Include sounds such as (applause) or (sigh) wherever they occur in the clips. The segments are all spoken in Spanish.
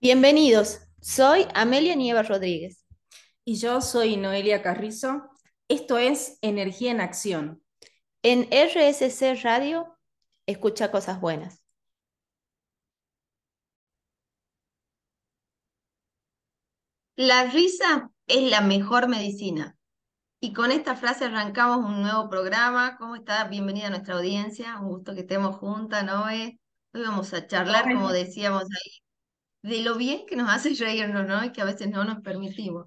Bienvenidos, soy Amelia Nieva Rodríguez. Y yo soy Noelia Carrizo. Esto es Energía en Acción. En RSC Radio, escucha cosas buenas. La risa es la mejor medicina. Y con esta frase arrancamos un nuevo programa. ¿Cómo está? Bienvenida a nuestra audiencia. Un gusto que estemos juntas, Noé. Hoy vamos a charlar, como decíamos ahí, de lo bien que nos hace reírnos, ¿no? Y que a veces no nos permitimos.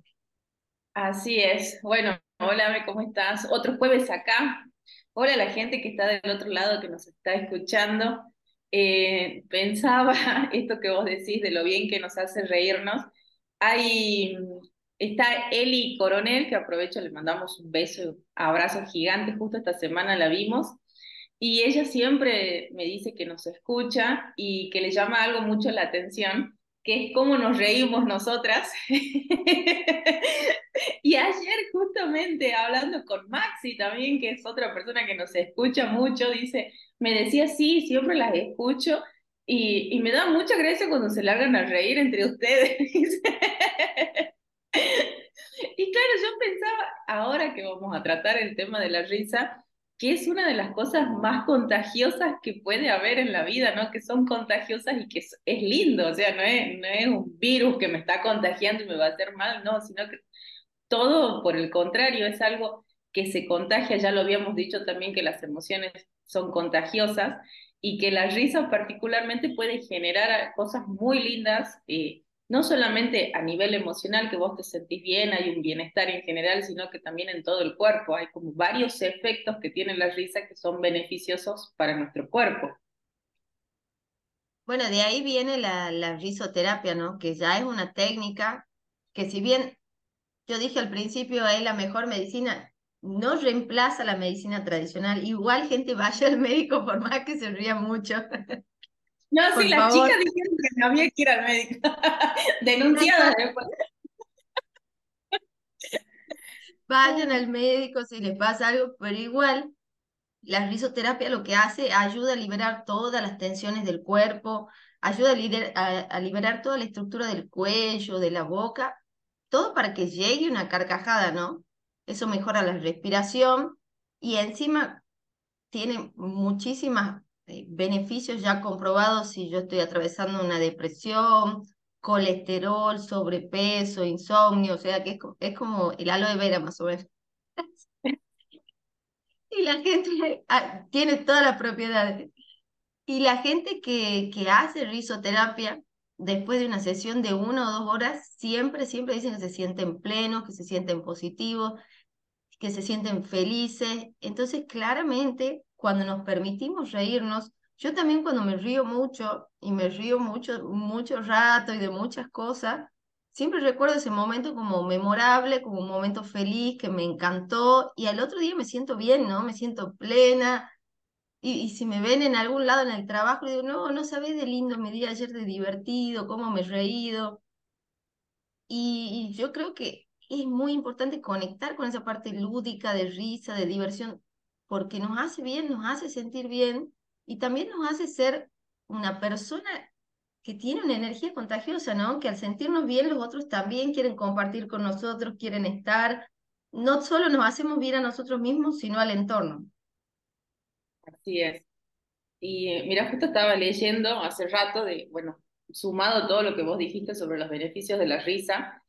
Así es. Bueno, hola, ¿cómo estás? Otro jueves acá. Hola a la gente que está del otro lado, que nos está escuchando. Eh, pensaba (laughs) esto que vos decís de lo bien que nos hace reírnos. Hay, está Eli Coronel, que aprovecho, le mandamos un beso, abrazo gigante, justo esta semana la vimos. Y ella siempre me dice que nos escucha y que le llama algo mucho la atención, que es cómo nos reímos nosotras. (laughs) y ayer justamente hablando con Maxi también, que es otra persona que nos escucha mucho, dice, me decía, sí, siempre las escucho y, y me da mucha gracia cuando se largan a reír entre ustedes. (laughs) y claro, yo pensaba, ahora que vamos a tratar el tema de la risa, que es una de las cosas más contagiosas que puede haber en la vida, ¿no? Que son contagiosas y que es, lindo, o sea, no es, no es un virus que me está contagiando y me va a hacer mal, no, sino que todo por el contrario es algo que se contagia, ya lo habíamos dicho también que las emociones son contagiosas y que la risa particularmente puede generar cosas muy lindas. Eh, no solamente a nivel emocional, que vos te sentís bien, hay un bienestar en general, sino que también en todo el cuerpo. Hay como varios efectos que tiene la risa que son beneficiosos para nuestro cuerpo. Bueno, de ahí viene la, la risoterapia, ¿no? Que ya es una técnica que si bien yo dije al principio es la mejor medicina, no reemplaza la medicina tradicional. Igual gente vaya al médico (laughs) por más que se ría mucho. No, sí, las chicas dijeron que no había que ir al médico. (laughs) Denunciadas después. Vayan al médico si les pasa algo, pero igual la risoterapia lo que hace ayuda a liberar todas las tensiones del cuerpo, ayuda a, a, liberar toda la estructura del cuello, de la boca, todo para que llegue una carcajada, ¿no? Eso mejora la respiración y encima tiene muchísimas eh, beneficios ya comprobados si yo estoy atravesando una depresión, colesterol, sobrepeso, insomnio, o sea que es, como el aloe vera más o menos. (laughs) y la gente ah, tiene todas las propiedades. Y la gente que, que hace risoterapia, después de una sesión de una o dos horas, siempre, siempre dicen que se sienten plenos, que se sienten positivos, que se sienten felices. Entonces, claramente, cuando nos permitimos reírnos, yo también cuando me río mucho y me río mucho, mucho rato y de muchas cosas, siempre recuerdo ese momento como memorable, como un momento feliz que me encantó y al otro día me siento bien, ¿no? Me siento plena. Y, si me ven en algún lado en el trabajo, digo, no, no sabés de lindo mi día ayer, de divertido, cómo me he reído. y yo creo que es muy importante conectar con esa parte lúdica, de risa, de diversión, porque nos hace bien, nos hace sentir bien y también nos hace ser una persona que tiene una energía contagiosa, ¿no? Que al sentirnos bien los otros también quieren compartir con nosotros, quieren estar. No solo nos hacemos bien a nosotros mismos, sino al entorno. Así es. Y eh, mira, justo estaba leyendo hace rato de, bueno, sumado todo lo que vos dijiste sobre los beneficios de la risa,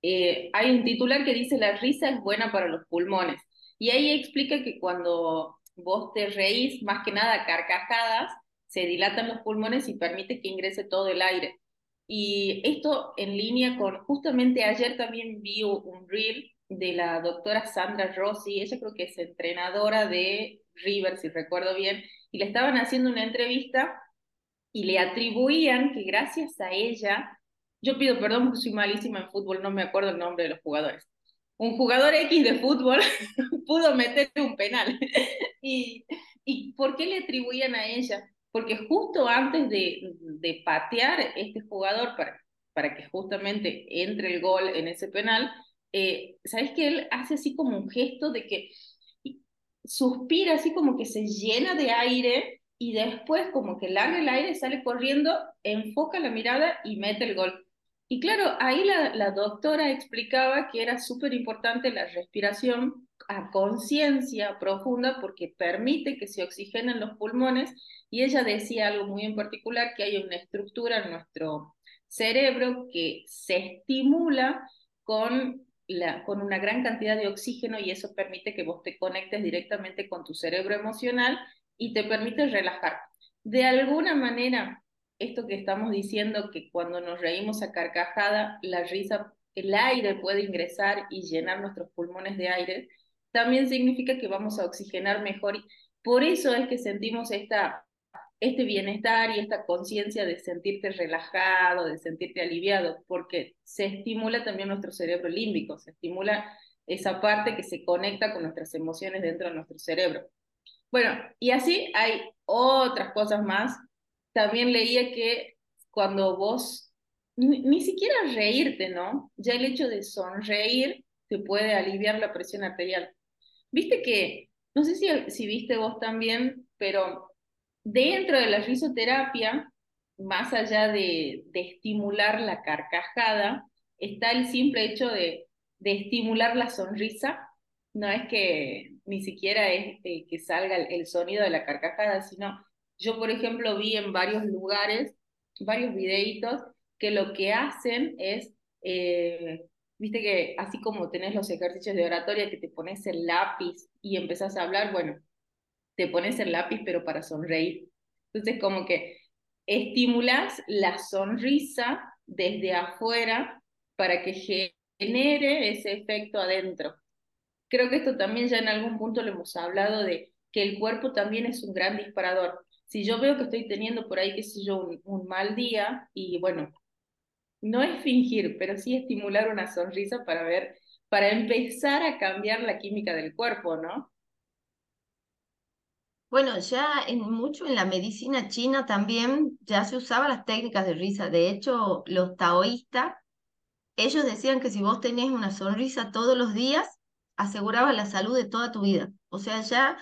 eh, hay un titular que dice la risa es buena para los pulmones. Y ahí explica que cuando vos te reís, más que nada carcajadas, se dilatan los pulmones y permite que ingrese todo el aire. Y esto en línea con, justamente ayer también vi un reel de la doctora Sandra Rossi, ella creo que es entrenadora de River, si recuerdo bien, y le estaban haciendo una entrevista y le atribuían que gracias a ella, yo pido perdón porque soy malísima en fútbol, no me acuerdo el nombre de los jugadores, un jugador X de fútbol (laughs) pudo meter un penal. y, ¿Y por qué le atribuían a ella? Porque justo antes de, de patear este jugador para, para que justamente entre el gol en ese penal, eh, ¿sabes que él hace así como un gesto de que suspira así como que se llena de aire y después como que larga el aire, sale corriendo, enfoca la mirada y mete el gol. Y claro, ahí la, doctora explicaba que era súper importante la respiración a conciencia profunda porque permite que se oxigenen los pulmones y ella decía algo muy en particular, que hay una estructura en nuestro cerebro que se estimula con, la, con una gran cantidad de oxígeno y eso permite que vos te conectes directamente con tu cerebro emocional y te permite relajar. De alguna manera, esto que estamos diciendo, que cuando nos reímos a carcajada, la risa, el aire puede ingresar y llenar nuestros pulmones de aire, también significa que vamos a oxigenar mejor. Por eso es que sentimos este bienestar y esta conciencia de sentirte relajado, de sentirte aliviado, porque se estimula también nuestro cerebro límbico, se estimula esa parte que se conecta con nuestras emociones dentro de nuestro cerebro. Bueno, y así hay otras cosas más también leía que cuando vos, ni, siquiera reírte, ¿no? Ya el hecho de sonreír te puede aliviar la presión arterial. Viste que, no sé si, si viste vos también, pero dentro de la risoterapia, más allá de, de estimular la carcajada, está el simple hecho de, de estimular la sonrisa. No es que ni siquiera es eh, que salga el, sonido de la carcajada, sino yo, por ejemplo, vi en varios lugares, varios videitos, que lo que hacen es, eh, viste que así como tenés los ejercicios de oratoria que te pones el lápiz y empezás a hablar, bueno, te pones el lápiz pero para sonreír. Entonces como que estimulas la sonrisa desde afuera para que genere ese efecto adentro. Creo que esto también ya en algún punto lo hemos hablado de que el cuerpo también es un gran disparador si yo veo que estoy teniendo por ahí, qué sé yo, un, mal día, y bueno, no es fingir, pero sí estimular una sonrisa para ver, para empezar a cambiar la química del cuerpo, ¿no? Bueno, ya en mucho en la medicina china también ya se usaban las técnicas de risa. De hecho, los taoístas, ellos decían que si vos tenés una sonrisa todos los días, aseguraba la salud de toda tu vida. O sea, ya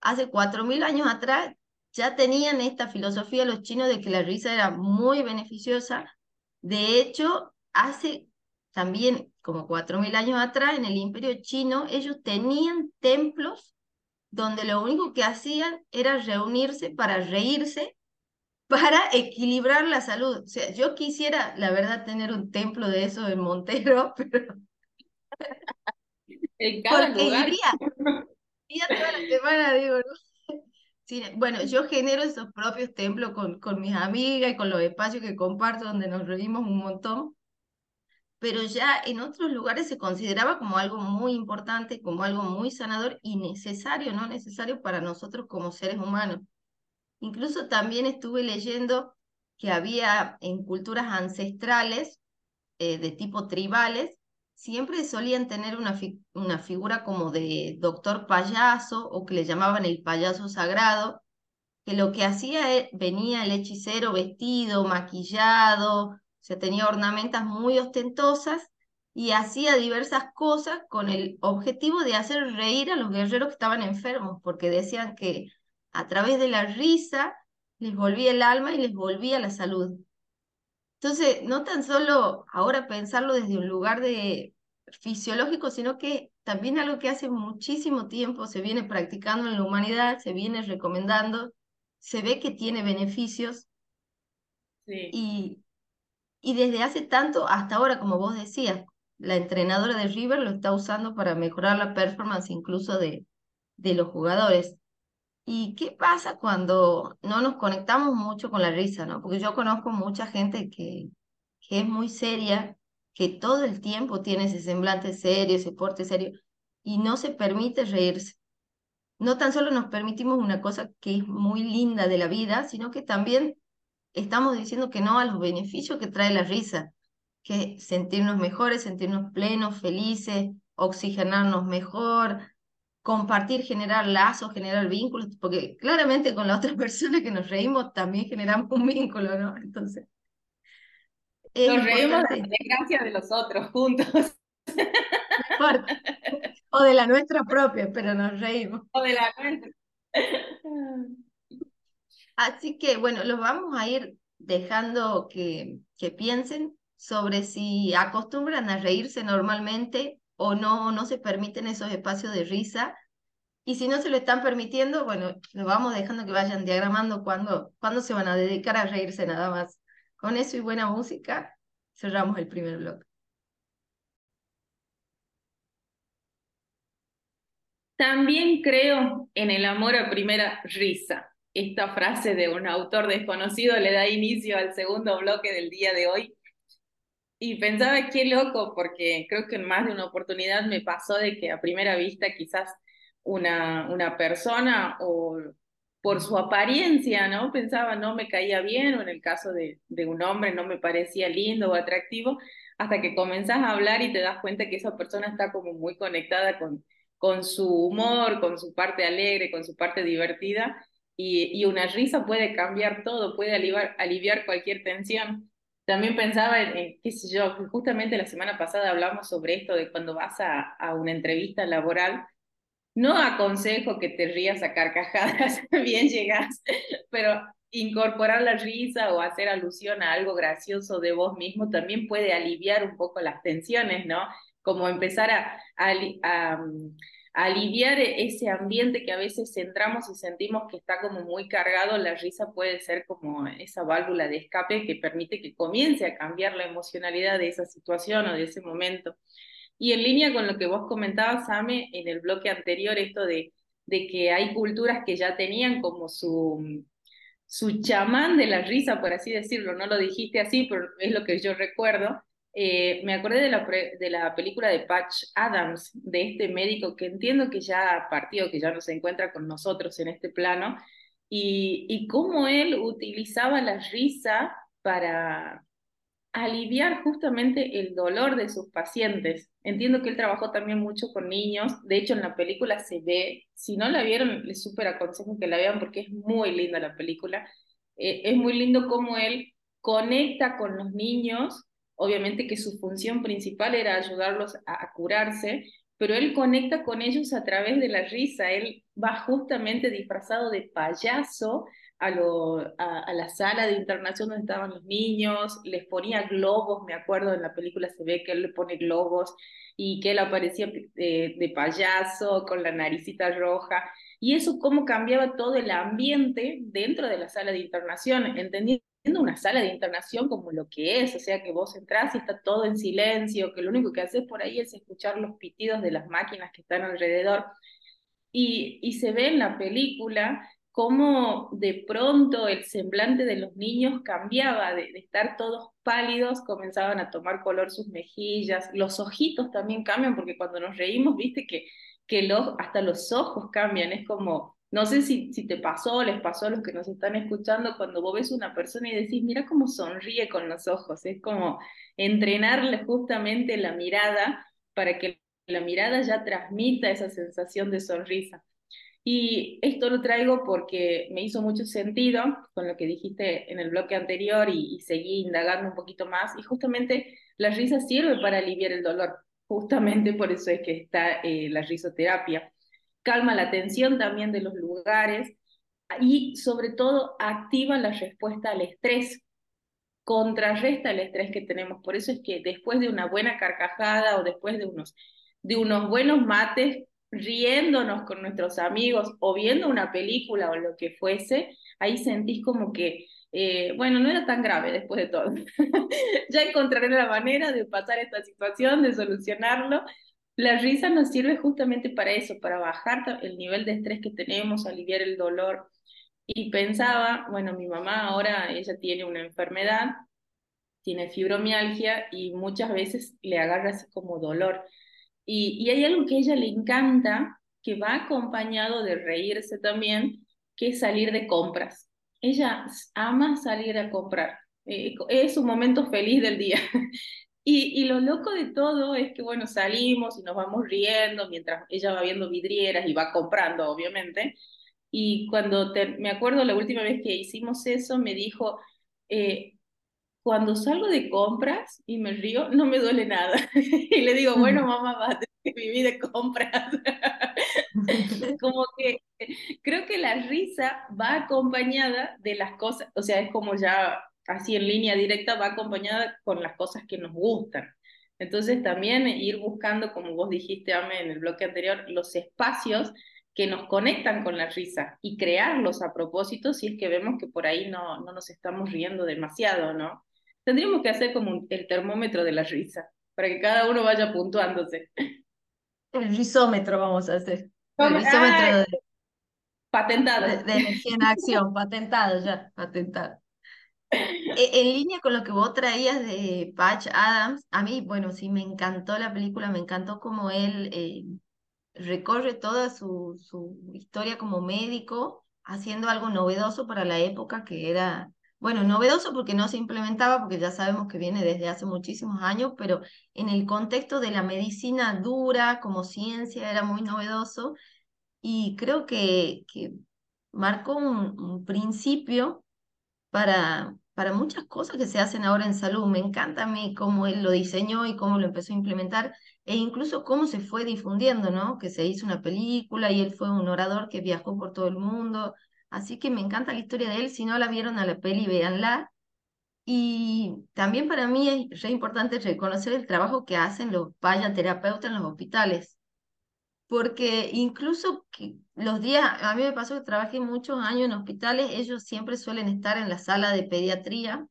hace cuatro mil años atrás ya tenían esta filosofía los chinos de que la risa era muy beneficiosa. De hecho, hace también como cuatro mil años atrás, en el imperio chino, ellos tenían templos donde lo único que hacían era reunirse para reírse, (laughs) para equilibrar la salud. O sea, yo quisiera, la verdad, tener un templo de eso en Montero, (laughs) pero... En cada Porque iría, iría toda la semana, digo, ¿no? Bueno, yo genero esos propios templos con, con mis amigas y con los espacios que comparto donde nos reunimos un montón, pero ya en otros lugares se consideraba como algo muy importante, como algo muy sanador y necesario, no necesario para nosotros como seres humanos. Incluso también estuve leyendo que había en culturas ancestrales eh, de tipo tribales, siempre solían tener una, una figura como de doctor payaso o que le llamaban el payaso sagrado, que lo que hacía e, venía el hechicero vestido, maquillado, o sea, tenía ornamentas muy ostentosas y hacía diversas cosas con el objetivo de hacer reír a los guerreros que estaban enfermos, porque decían que a través de la risa les volvía el alma y les volvía la salud. Entonces, no tan solo ahora pensarlo desde un lugar de fisiológico, sino que también algo que hace muchísimo tiempo se viene practicando en la humanidad, se viene recomendando, se ve que tiene beneficios. Y, y desde hace tanto hasta ahora, como vos decías, la entrenadora de River lo está usando para mejorar la performance incluso de, de los jugadores. ¿Y qué pasa cuando no nos conectamos mucho con la risa, no? Porque yo conozco mucha gente que, que es muy seria, que todo el tiempo tiene ese semblante serio, ese porte serio, y no se permite reírse. No tan solo nos permitimos una cosa que es muy linda de la vida, sino que también estamos diciendo que no a los beneficios que trae la risa, que sentirnos mejores, sentirnos plenos, felices, oxigenarnos mejor, compartir, generar lazos, generar vínculos, porque claramente con la otra (laughs) persona que nos reímos también generamos un vínculo, ¿no? Entonces. nos reímos de la desgracia de los otros juntos. O de la nuestra propia, pero nos reímos. O de la nuestra. Así que bueno, los vamos a ir dejando que, que piensen sobre si acostumbran a reírse normalmente o no, no se permiten esos espacios de risa. Y si no se lo están permitiendo, bueno, lo vamos dejando que vayan diagramando cuándo, cuándo se van a dedicar a reírse nada más. Con eso y buena música, cerramos el primer bloque. También creo en el amor a primera risa. Esta frase de un autor desconocido le da inicio al segundo bloque del día de hoy. Y pensaba, qué loco, porque creo que en más de una oportunidad me pasó de que a primera vista quizás una, una persona o por su apariencia, ¿no? Pensaba, no me caía bien, o en el caso de, de un hombre no me parecía lindo o atractivo, hasta que comenzás a hablar y te das cuenta que esa persona está como muy conectada con, con su humor, con su parte alegre, con su parte divertida, y, y una risa puede cambiar todo, puede aliviar, aliviar cualquier tensión. También pensaba en, qué sé yo, justamente la semana pasada hablamos sobre esto de cuando vas a, una entrevista laboral, no aconsejo que te rías a carcajadas, (laughs) bien llegas, pero incorporar la risa o hacer alusión a algo gracioso de vos mismo también puede aliviar un poco las tensiones, ¿no? como empezar a, aliviar ese ambiente que a veces centramos y sentimos que está como muy cargado, la risa puede ser como esa válvula de escape que permite que comience a cambiar la emocionalidad de esa situación o de ese momento. Y en línea con lo que vos comentabas, Ame, en el bloque anterior, esto de, de que hay culturas que ya tenían como su, su chamán de la risa, por así decirlo, no lo dijiste así, pero es lo que yo recuerdo, eh, me acordé de la, película de Patch Adams, de este médico que entiendo que ya partió, que ya no se encuentra con nosotros en este plano, y, y cómo él utilizaba la risa para aliviar justamente el dolor de sus pacientes. Entiendo que él trabajó también mucho con niños, de hecho en la película se ve, si no la vieron, les súper aconsejo que la vean porque es muy linda la película, eh, es muy lindo cómo él conecta con los niños obviamente que su función principal era ayudarlos a, curarse, pero él conecta con ellos a través de la risa, él va justamente disfrazado de payaso a, la sala de internación donde estaban los niños, les ponía globos, me acuerdo en la película se ve que él le pone globos y que él aparecía de, de payaso con la naricita roja, y eso cómo cambiaba todo el ambiente dentro de la sala de internación, entendiendo una sala de internación como lo que es, o sea, que vos entrás y está todo en silencio, que lo único que haces por ahí es escuchar los pitidos de las máquinas que están alrededor. Y, y se ve en la película cómo de pronto el semblante de los niños cambiaba, de, de, estar todos pálidos, comenzaban a tomar color sus mejillas, los ojitos también cambian, porque cuando nos reímos, viste que, que los, hasta los ojos cambian, es como no sé si, si te pasó, les pasó a los que nos están escuchando, cuando vos ves una persona y decís, mira cómo sonríe con los ojos, es como entrenarle justamente la mirada para que la mirada ya transmita esa sensación de sonrisa. Y esto lo traigo porque me hizo mucho sentido con lo que dijiste en el bloque anterior y, seguí indagando un poquito más. Y justamente la risa sirve para aliviar el dolor. Justamente por eso es que está eh, la risoterapia calma la tensión también de los lugares y sobre todo activa la respuesta al estrés, contrarresta el estrés que tenemos. Por eso es que después de una buena carcajada o después de unos, de unos buenos mates, riéndonos con nuestros amigos o viendo una película o lo que fuese, ahí sentís como que, eh, bueno, no era tan grave después de todo. (laughs) ya encontraré la manera de pasar esta situación, de solucionarlo la risa nos sirve justamente para eso, para bajar el nivel de estrés que tenemos, aliviar el dolor. Y pensaba, bueno, mi mamá ahora, ella tiene una enfermedad, tiene fibromialgia y muchas veces le agarra así como dolor. Y, hay algo que a ella le encanta, que va acompañado de reírse también, que es salir de compras. Ella ama salir a comprar. Eh, es un momento feliz del día. (laughs) Y, y, lo loco de todo es que, bueno, salimos y nos vamos riendo mientras ella va viendo vidrieras y va comprando, obviamente. Y cuando me acuerdo la última vez que hicimos eso, me dijo, eh, cuando salgo de compras y me río, no me duele nada. (laughs) y le digo, bueno, mamá, va (laughs) a tener que vivir de compras. (laughs) como que creo que la risa va acompañada de las cosas, o sea, es como ya así en línea directa, va acompañada con las cosas que nos gustan. Entonces también ir buscando, como vos dijiste, Ame, en el bloque anterior, los espacios que nos conectan con la risa y crearlos a propósito si es que vemos que por ahí no, no nos estamos riendo demasiado, ¿no? Tendríamos que hacer como el termómetro de la risa, para que cada uno vaya puntuándose. El risómetro vamos a hacer. El risómetro de, patentado. De, energía en acción, patentado ya, patentado. E, en línea con lo que vos traías de Patch Adams, a mí, bueno, sí, me encantó la película, me encantó como él eh, recorre toda su, su historia como médico, haciendo algo novedoso para la época que era, bueno, novedoso porque no se implementaba, porque ya sabemos que viene desde hace muchísimos años, pero en el contexto de la medicina dura como ciencia era muy novedoso y creo que, que marcó un principio para, para muchas cosas que se hacen ahora en salud. Me encanta a mí cómo él lo diseñó y cómo lo empezó a implementar e incluso cómo se fue difundiendo, ¿no? Que se hizo una película y él fue un orador que viajó por todo el mundo. Así que me encanta la historia de él. Si no la vieron a la peli, véanla. Y también para mí es re importante reconocer el trabajo que hacen los terapeutas en los hospitales porque incluso los días, a mí me pasó que trabajé muchos años en hospitales, ellos siempre suelen estar en la sala de pediatría,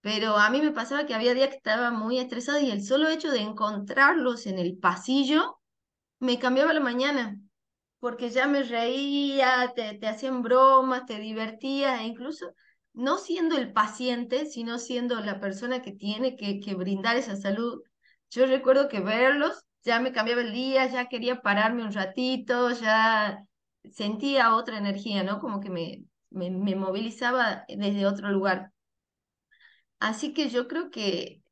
pero a mí me pasaba que había días que estaba muy estresada y el solo hecho de encontrarlos en el pasillo me cambiaba la mañana, porque ya me reía, te, te hacían bromas, te divertías, e incluso no siendo el paciente, sino siendo la persona que tiene que, que brindar esa salud. Yo recuerdo que verlos ya me cambiaba el día, ya quería pararme un ratito, ya sentía otra energía, ¿no? Como que me, me, me movilizaba desde otro lugar. Así que yo creo que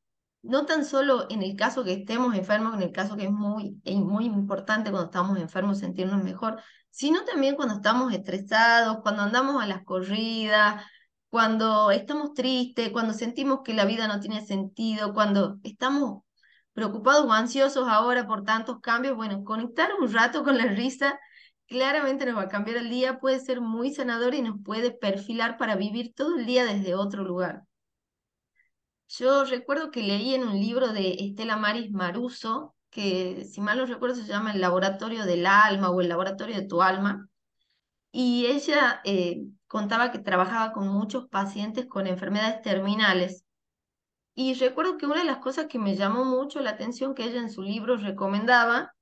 no tan solo en el caso que estemos enfermos, en el caso que es muy, es muy importante cuando estamos enfermos sentirnos mejor, sino también cuando estamos estresados, cuando andamos a las corridas, cuando estamos tristes, cuando sentimos que la vida no tiene sentido, cuando estamos preocupados o ansiosos ahora por tantos cambios, bueno, conectar un rato con la risa claramente nos va a cambiar el día, puede ser muy sanador y nos puede perfilar para vivir todo el día desde otro lugar. Yo recuerdo que leí en un libro de Estela Maris Maruso, que si mal no recuerdo se llama El Laboratorio del Alma o El Laboratorio de tu Alma, y ella eh, contaba que trabajaba con muchos pacientes con enfermedades terminales y recuerdo que una de las cosas que me llamó mucho la atención que ella en su libro recomendaba,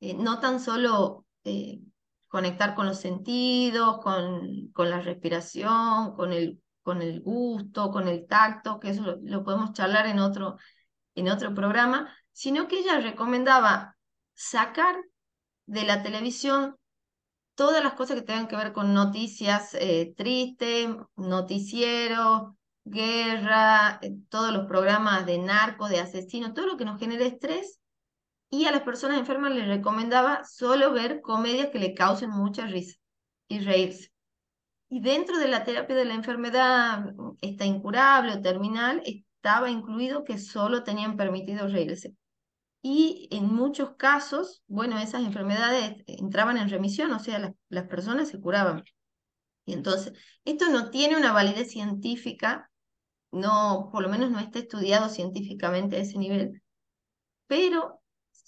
eh, no tan solo eh, conectar con los sentidos, con, con la respiración, con el, con el gusto, con el tacto, que eso lo, podemos charlar en otro, en otro programa, sino que ella recomendaba sacar de la televisión todas las cosas que tengan que ver con noticias eh, tristes, noticieros, guerra, eh, todos los programas de narco, de asesino, todo lo que nos genere estrés. Y a las personas enfermas les recomendaba solo ver comedias que le causen mucha risa y reírse. Y dentro de la terapia de la enfermedad esta incurable o terminal, estaba incluido que solo tenían permitido reírse. Y en muchos casos, bueno, esas enfermedades entraban en remisión, o sea, las, las personas se curaban. Y entonces, esto no tiene una validez científica no, por lo menos no está estudiado científicamente a ese nivel, pero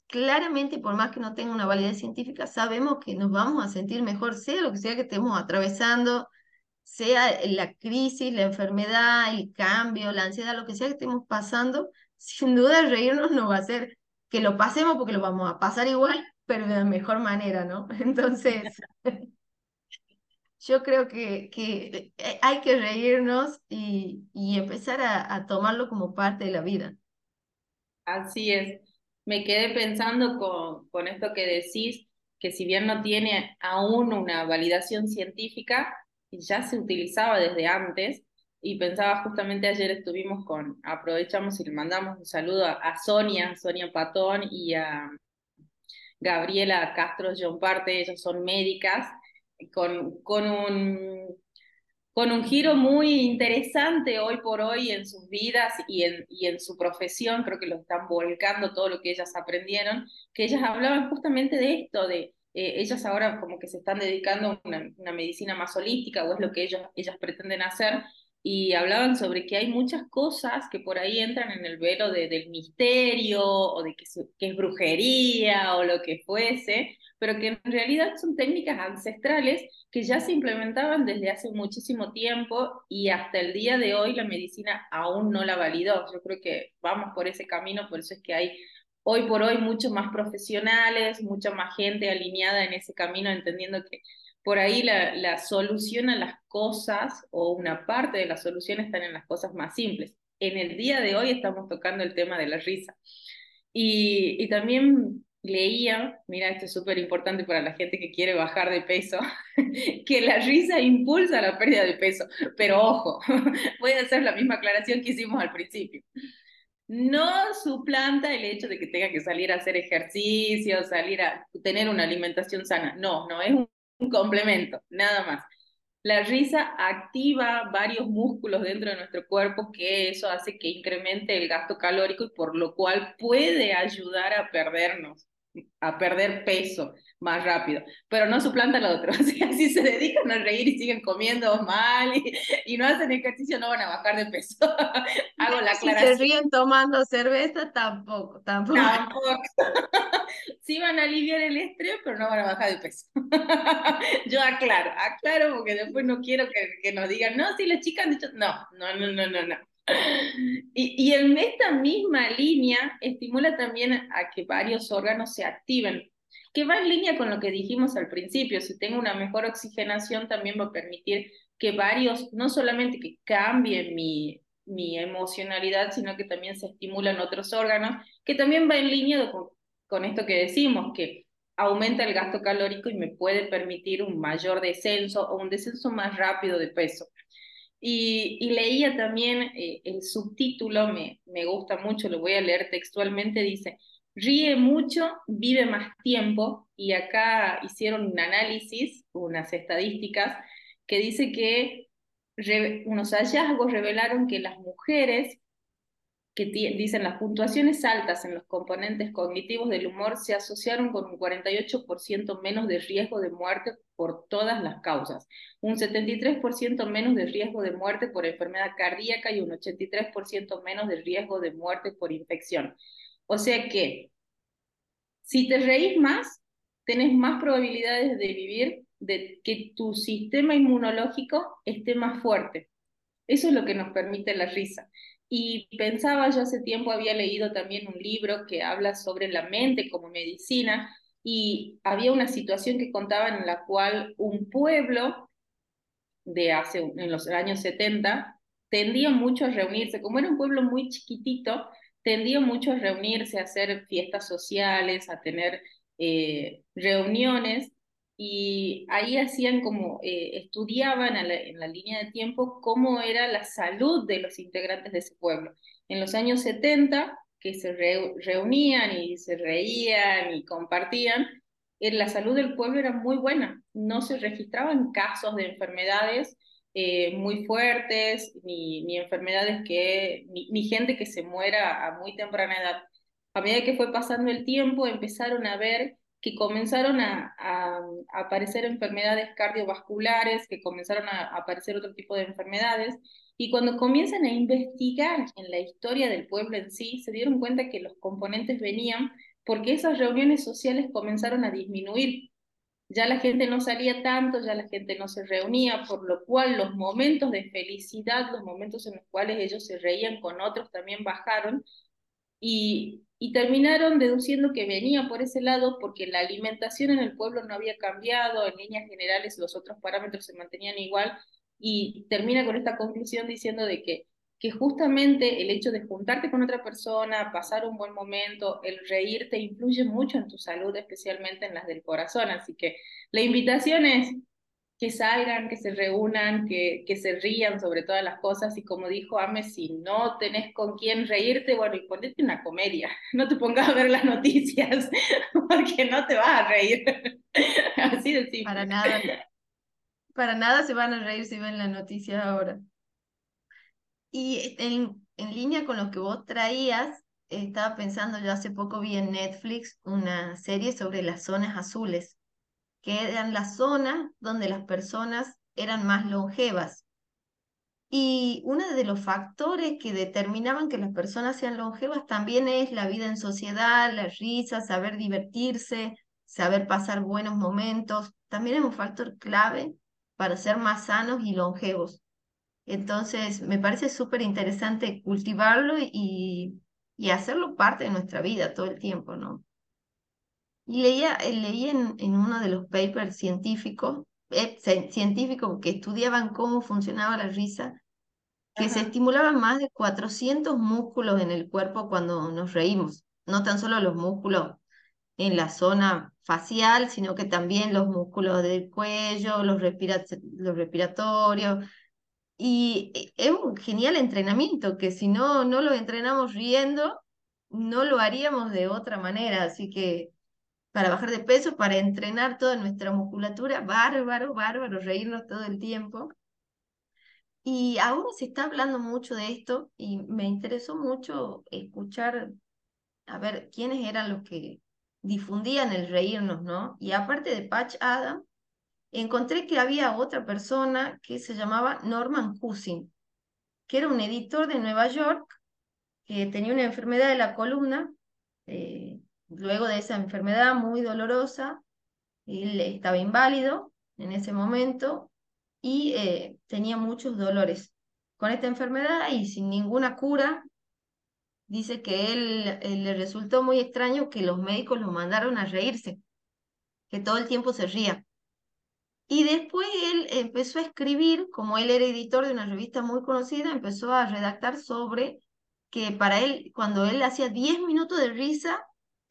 claramente, por más que no tenga una validez científica, sabemos que nos vamos a sentir mejor, sea lo que sea que estemos atravesando, sea la crisis, la enfermedad, el cambio, la ansiedad, lo que sea que estemos pasando, (laughs) sin duda reírnos nos va a hacer que lo pasemos porque lo vamos a pasar igual, pero de la mejor manera, ¿no? (laughs) Entonces, yo creo que, que eh, hay que reírnos y, y empezar a, a, tomarlo como parte de la vida. Así es. Me quedé pensando con, con esto que decís, que si bien no tiene aún una validación científica, ya se utilizaba desde antes, y pensaba justamente ayer estuvimos con, aprovechamos y le mandamos un saludo a, a Sonia, Sonia Patón y a Gabriela Castro John Parte, ellas son médicas, con, con, un, con un giro muy interesante hoy por hoy en sus vidas y en, y en su profesión, creo que lo están volcando todo lo que ellas aprendieron, que ellas hablaban justamente de esto, de eh, ellas ahora como que se están dedicando a una, medicina más holística o es lo que ellos, ellas pretenden hacer, y hablaban sobre que hay muchas cosas que por ahí entran en el velo de, del misterio o de que, que, es brujería o lo que fuese, pero que en realidad son técnicas ancestrales que ya se implementaban desde hace muchísimo tiempo y hasta el día de hoy la medicina aún no la validó. Yo creo que vamos por ese camino, por eso es que hay hoy por hoy muchos más profesionales, mucha más gente alineada en ese camino, entendiendo que por ahí la, la, solución a las cosas o una parte de la solución están en las cosas más simples. En el día de hoy estamos tocando el tema de la risa. Y, y también leía, mira, esto es súper importante para la gente que quiere bajar de peso, (laughs) que la risa impulsa la pérdida de peso. Pero ojo, (laughs) voy a hacer la misma aclaración que hicimos al principio. No suplanta el hecho de que tenga que salir a hacer ejercicio, salir a tener una alimentación sana. No, no, es un un complemento, nada más. La risa activa varios músculos dentro de nuestro cuerpo que eso hace que incremente el gasto calórico y por lo cual puede ayudar a perdernos, a perder peso más rápido, pero no suplanta al (laughs) otro. si se dedican a reír y siguen comiendo mal y, no hacen ejercicio, no van a bajar de peso. (laughs) Hago la aclaración. Si se ríen tomando cerveza, tampoco, tampoco. Tampoco. (laughs) sí van a aliviar el estrés, pero no van a bajar de peso. Yo aclaro, aclaro porque después no quiero que, que nos digan, no, si las chicas han dicho, no, no, no, no, no, no. Y, en esta misma línea estimula también a que varios órganos se activen que va en línea con lo que dijimos al principio, si tengo una mejor oxigenación también va a permitir que varios, no solamente que cambie mi, mi emocionalidad, sino que también se estimulan otros órganos, que también va en línea con esto que decimos, que aumenta el gasto calórico y me puede permitir un mayor descenso o un descenso más rápido de peso. Y, leía también eh, el subtítulo, me, me gusta mucho, lo voy a leer textualmente, dice, ríe mucho, vive más tiempo, y acá hicieron un análisis, unas estadísticas, que dice que unos hallazgos revelaron que las mujeres que dicen las puntuaciones altas en los componentes cognitivos del humor se asociaron con un 48% menos de riesgo de muerte por todas las causas, un 73% menos de riesgo de muerte por enfermedad cardíaca y un 83% menos de riesgo de muerte por infección. O sea que si te reís más, tenés más probabilidades de vivir, de que tu sistema inmunológico esté más fuerte. Eso es lo que nos permite la risa. Y pensaba, yo hace tiempo había leído también un libro que habla sobre la mente como medicina y había una situación que contaban en la cual un pueblo de hace, en los años 70 tendía mucho a reunirse, como era un pueblo muy chiquitito, tendía mucho a reunirse, a hacer fiestas sociales, a tener eh, reuniones y ahí hacían como, eh, estudiaban en la línea de tiempo cómo era la salud de los integrantes de ese pueblo. En los años 70, que se reunían y se reían y compartían, eh, la salud del pueblo era muy buena, no se registraban casos de enfermedades eh, muy fuertes, ni, ni enfermedades que, ni, gente que se muera a muy temprana edad. A medida que fue pasando el tiempo, empezaron a ver que comenzaron a, aparecer enfermedades cardiovasculares, que comenzaron a, aparecer otro tipo de enfermedades, y cuando comienzan a investigar en la historia del pueblo en sí, se dieron cuenta que los componentes venían porque esas reuniones sociales comenzaron a disminuir. Ya la gente no salía tanto, ya la gente no se reunía, por lo cual los momentos de felicidad, los momentos en los cuales ellos se reían con otros también bajaron y, terminaron deduciendo que venía por ese lado porque la alimentación en el pueblo no había cambiado, en líneas generales los otros parámetros se mantenían igual y termina con esta conclusión diciendo de que que justamente el hecho de juntarte con otra persona, pasar un buen momento, el reírte influye mucho en tu salud, especialmente en las del corazón. Así que la invitación es que salgan, que se reúnan, que, que se rían sobre todas las cosas y como dijo Ame, si no tenés con quién reírte, bueno, y ponete una comedia, (laughs) no te pongas a ver las noticias (laughs) porque no te vas a reír. (laughs) Así de simple. Para nada. Para nada se van a reír si ven la noticia ahora. Y en, en línea con lo que vos traías, estaba pensando, yo hace poco vi en Netflix una serie sobre las zonas azules, que eran las zonas donde las personas eran más longevas. Y uno de los factores que determinaban que las personas sean longevas también es la vida en sociedad, la risa, saber divertirse, saber pasar buenos momentos. También es un factor clave para ser más sanos y longevos. Entonces, me parece súper interesante cultivarlo y, y hacerlo parte de nuestra vida todo el tiempo, ¿no? Y leía, eh, leí en, en uno de los papers científicos, eh, científicos que estudiaban cómo funcionaba la risa, que se estimulaban más de 400 músculos en el cuerpo cuando nos reímos, no tan solo los músculos en la zona facial, sino que también los músculos del cuello, los, los respiratorios. Y eh, es un genial entrenamiento que si no, no lo entrenamos riendo, no lo haríamos de otra manera. Así que para bajar de peso, para entrenar toda nuestra musculatura, bárbaro, bárbaro, reírnos todo el tiempo. Y ahora se está hablando mucho de esto y me interesó mucho escuchar, a ver, quiénes eran los que difundían el reírnos, ¿no? Y aparte de Patch Adam, encontré que había otra persona que se llamaba Norman Cousin, que era un editor de Nueva York, que tenía una enfermedad de la columna, eh, luego de esa enfermedad muy dolorosa, él estaba inválido en ese momento y eh, tenía muchos dolores. Con esta enfermedad y sin ninguna cura, dice que él, él, le resultó muy extraño que los médicos lo mandaron a reírse, que todo el tiempo se ría. Y después él empezó a escribir, como él era editor de una revista muy conocida, empezó a redactar sobre que para él, cuando él hacía 10 minutos de risa,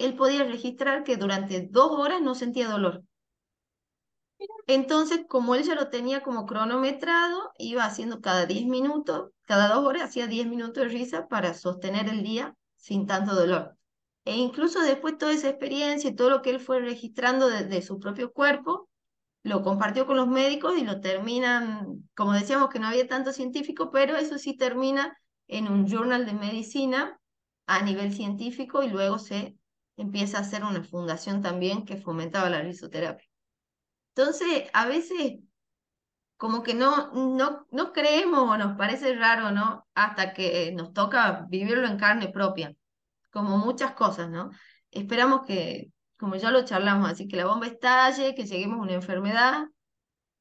él podía registrar que durante dos horas no sentía dolor. Entonces, como él ya lo tenía como cronometrado, iba haciendo cada 10 minutos, cada dos horas hacía 10 minutos de risa para sostener el día sin tanto dolor. E incluso después toda esa experiencia y todo lo que él fue registrando de, su propio cuerpo, lo compartió con los médicos y lo terminan, como decíamos que no había tanto científico, pero eso sí termina en un journal de medicina a nivel científico y luego se empieza a hacer una fundación también que fomentaba la risoterapia. Entonces, a veces como que no, no, no creemos o nos parece raro, ¿no? Hasta que nos toca vivirlo en carne propia, como muchas cosas, ¿no? Esperamos que, como ya lo charlamos, así que la bomba estalle, que lleguemos a una enfermedad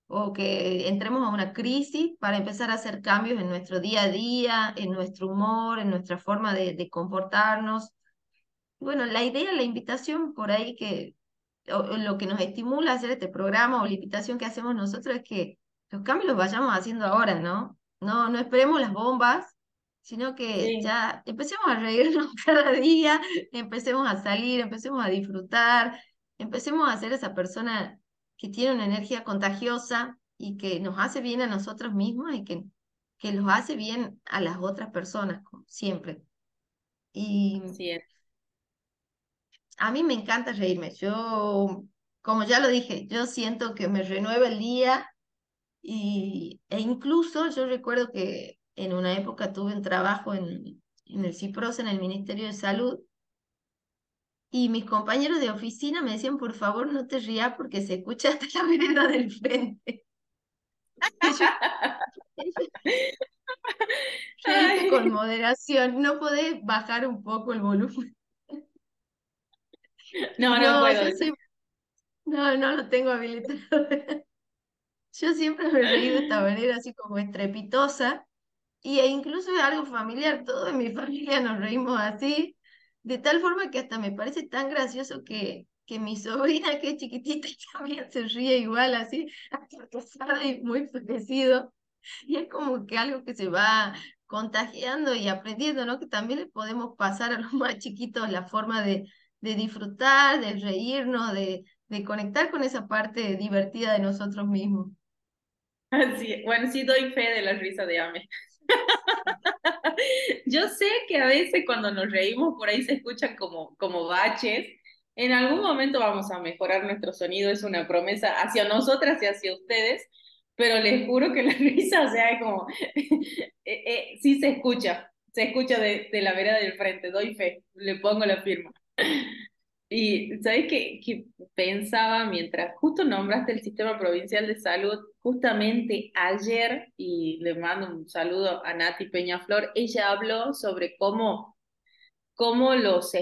o que entremos a una crisis para empezar a hacer cambios en nuestro día a día, en nuestro humor, en nuestra forma de, de comportarnos. Bueno, la idea, la invitación por ahí que lo que nos estimula a hacer este programa o la invitación que hacemos nosotros es que los cambios los vayamos haciendo ahora, ¿no? No, no esperemos las bombas, sino que ya empecemos a reírnos (laughs) cada día, empecemos a salir, empecemos a disfrutar, empecemos a ser esa persona que tiene una energía contagiosa y que nos hace bien a nosotros mismos y que, que los hace bien a las otras personas, siempre. Y a mí me encanta reírme. Yo, como ya lo dije, yo siento que me renueva el día y, e incluso yo recuerdo que en una época tuve un trabajo en, en el CIPROS, en el Ministerio de Salud, y mis compañeros de oficina me decían, por favor, no te rías porque se escucha hasta la vereda del frente. (laughs) (laughs) con moderación, no podés bajar un poco el volumen. No, no, puedo. No, no lo tengo habilitado. (laughs) Yo siempre me reído de esta manera así como estrepitosa y e incluso es algo familiar, todo en mi (laughs) familia nos reímos así, de tal forma que hasta me parece tan gracioso que, que mi sobrina que es chiquitita (laughs) también se ríe igual así, y muy parecido. Y es como que algo que se va contagiando y aprendiendo, ¿no? Que también le podemos pasar a los más chiquitos la forma de, de disfrutar, de reírnos, de, de conectar con esa parte divertida de nosotros mismos. Sí, bueno, sí doy fe de la risa de Ame. (laughs) Yo sé que a veces cuando nos reímos por ahí se escuchan como, como baches. En algún momento vamos a mejorar nuestro sonido, es una promesa hacia nosotras y hacia ustedes, pero les juro que la (laughs) risa, o sea, es como, (laughs) eh, eh, sí se escucha, se escucha de, de la vereda del frente, doy fe, le pongo la firma. (laughs) Y sabes que pensaba mientras justo nombraste el sistema provincial de salud, justamente ayer, y le mando un saludo a Nati Peñaflor, ella habló sobre cómo, cómo los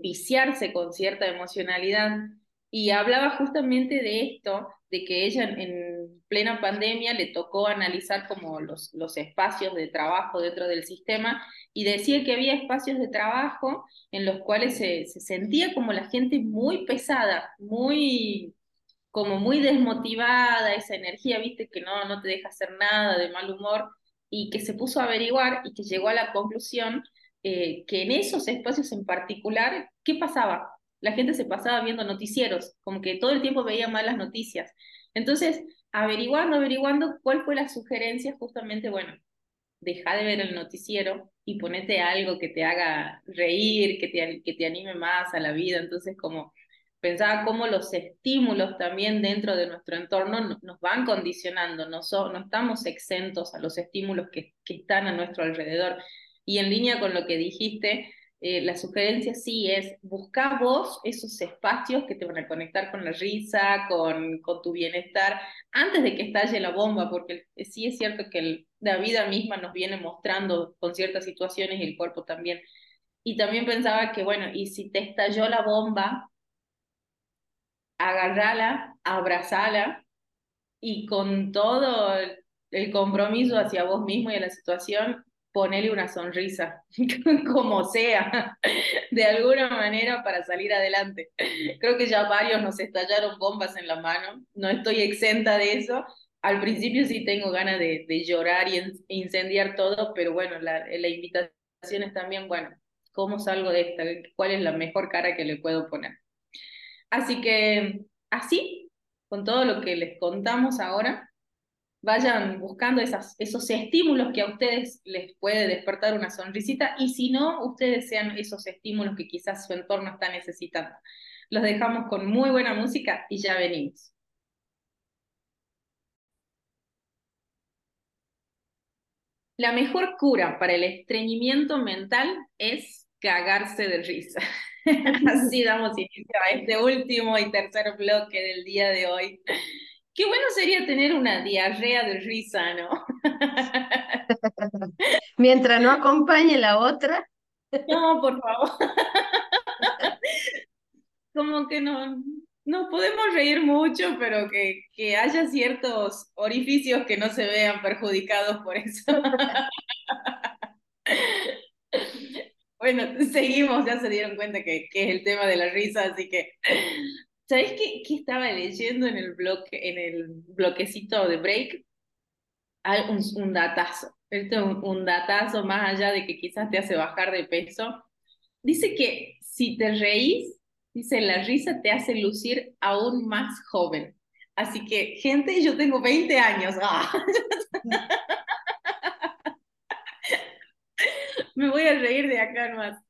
viciarse con cierta emocionalidad. Y hablaba justamente de esto, de que ella en plena pandemia le tocó analizar como los, los espacios de trabajo dentro del sistema y decía que había espacios de trabajo en los cuales se, se sentía como la gente muy pesada, muy como muy desmotivada, esa energía, viste, que no, no te deja hacer nada, de mal humor, y que se puso a averiguar y que llegó a la conclusión eh, que en esos espacios en particular, ¿qué pasaba? La gente se pasaba viendo noticieros, como que todo el tiempo veía malas noticias. Entonces, averiguando, averiguando, ¿cuál fue la sugerencia? Justamente, bueno, deja de ver el noticiero y ponete algo que te haga reír, que te, que te anime más a la vida. Entonces, como pensaba cómo los estímulos también dentro de nuestro entorno nos van condicionando, no, no estamos exentos a los estímulos que, que están a nuestro alrededor. Y en línea con lo que dijiste, eh, la sugerencia sí es buscar vos esos espacios que te van a conectar con la risa, con, con tu bienestar, antes de que estalle la bomba, porque sí es cierto que la vida misma nos viene mostrando con ciertas situaciones y el cuerpo también. Y también pensaba que, bueno, y si te estalló la bomba, agarrala, abrazala y con todo el compromiso hacia vos mismo y a la situación, ponele una sonrisa, (laughs) como sea, de alguna manera para salir adelante. Creo que ya varios nos estallaron bombas en la mano, no estoy exenta de eso. Al principio sí tengo ganas de, llorar y incendiar todo, pero bueno, la, la invitación es también, bueno, ¿cómo salgo de esta? ¿Cuál es la mejor cara que le puedo poner? Así que así, con todo lo que les contamos ahora, vayan buscando esos estímulos que a ustedes les puede despertar una sonrisita y si no, ustedes sean esos estímulos que quizás su entorno está necesitando. Los dejamos con muy buena música y ya venimos. La mejor cura para el estreñimiento mental es cagarse de risa. (laughs) Así damos inicio a este último y tercer bloque del día de hoy. Qué bueno sería tener una diarrea de risa, ¿no? (laughs) Mientras no acompañe la otra. No, por favor. (laughs) Como que no, no podemos reír mucho, pero que, que haya ciertos orificios que no se vean perjudicados por eso. (laughs) Bueno, seguimos, ya se dieron cuenta que, que es el tema de la risa, así que ¿Sabés qué, qué, estaba leyendo en el, bloque, en el bloquecito de break? Un, un datazo. Esto un, un datazo más allá de que quizás te hace bajar de peso. Dice que si te reís, dice la risa te hace lucir aún más joven. Así que, gente, yo tengo 20 años. ¡Ah! (laughs) Me voy a reír de acá nomás.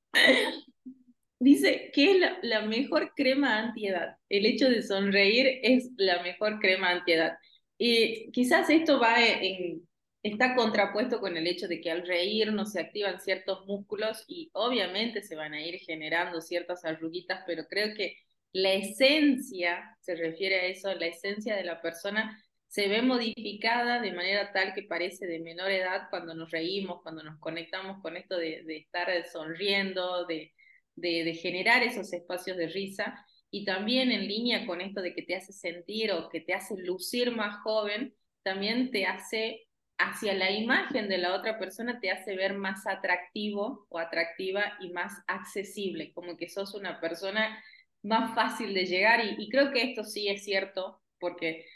Dice que es la, mejor crema antiedad. El hecho de sonreír es la mejor crema antiedad. Y quizás esto va en, está contrapuesto con el hecho de que al reír no se activan ciertos músculos y obviamente se van a ir generando ciertas arruguitas, pero creo que la esencia, se refiere a eso, la esencia de la persona se ve modificada de manera tal que parece de menor edad cuando nos reímos, cuando nos conectamos con esto de, de estar sonriendo, de, de, generar esos espacios de risa y también en línea con esto de que te hace sentir o que te hace lucir más joven, también te hace hacia la imagen de la otra persona, te hace ver más atractivo o atractiva y más accesible, como que sos una persona más fácil de llegar y, y creo que esto sí es cierto porque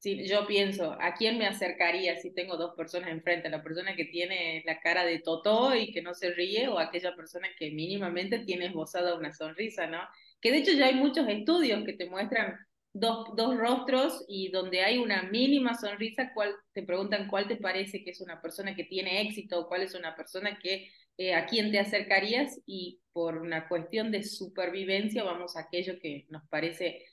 si yo pienso, ¿a quién me acercaría si tengo dos personas enfrente? ¿La persona que tiene la cara de totó y que no se ríe o aquella persona que mínimamente tiene esbozada una sonrisa, ¿no? Que de hecho ya hay muchos estudios que te muestran dos, dos rostros y donde hay una mínima sonrisa, cuál, te preguntan cuál te parece que es una persona que tiene éxito o cuál es una persona que eh, a quién te acercarías y por una cuestión de supervivencia vamos a aquello que nos parece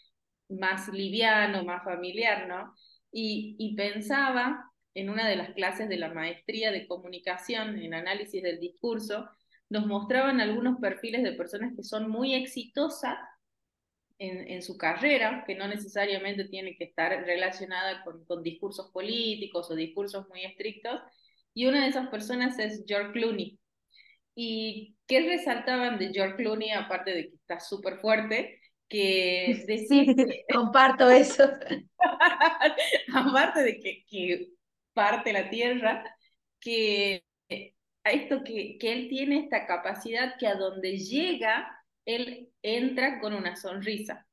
más liviano, más familiar, ¿no? Y, y pensaba en una de las clases de la maestría de comunicación en análisis del discurso, nos mostraban algunos perfiles de personas que son muy exitosas en, en, su carrera, que no necesariamente tiene que estar relacionada con, con, discursos políticos o discursos muy estrictos, y una de esas personas es George Clooney. ¿Y qué resaltaban de George Clooney, aparte de que está súper fuerte? Que (laughs) sí, (laughs) comparto eso. (laughs) aparte de que, que parte la tierra, que esto que, que él tiene esta capacidad que a donde llega, él entra con una sonrisa.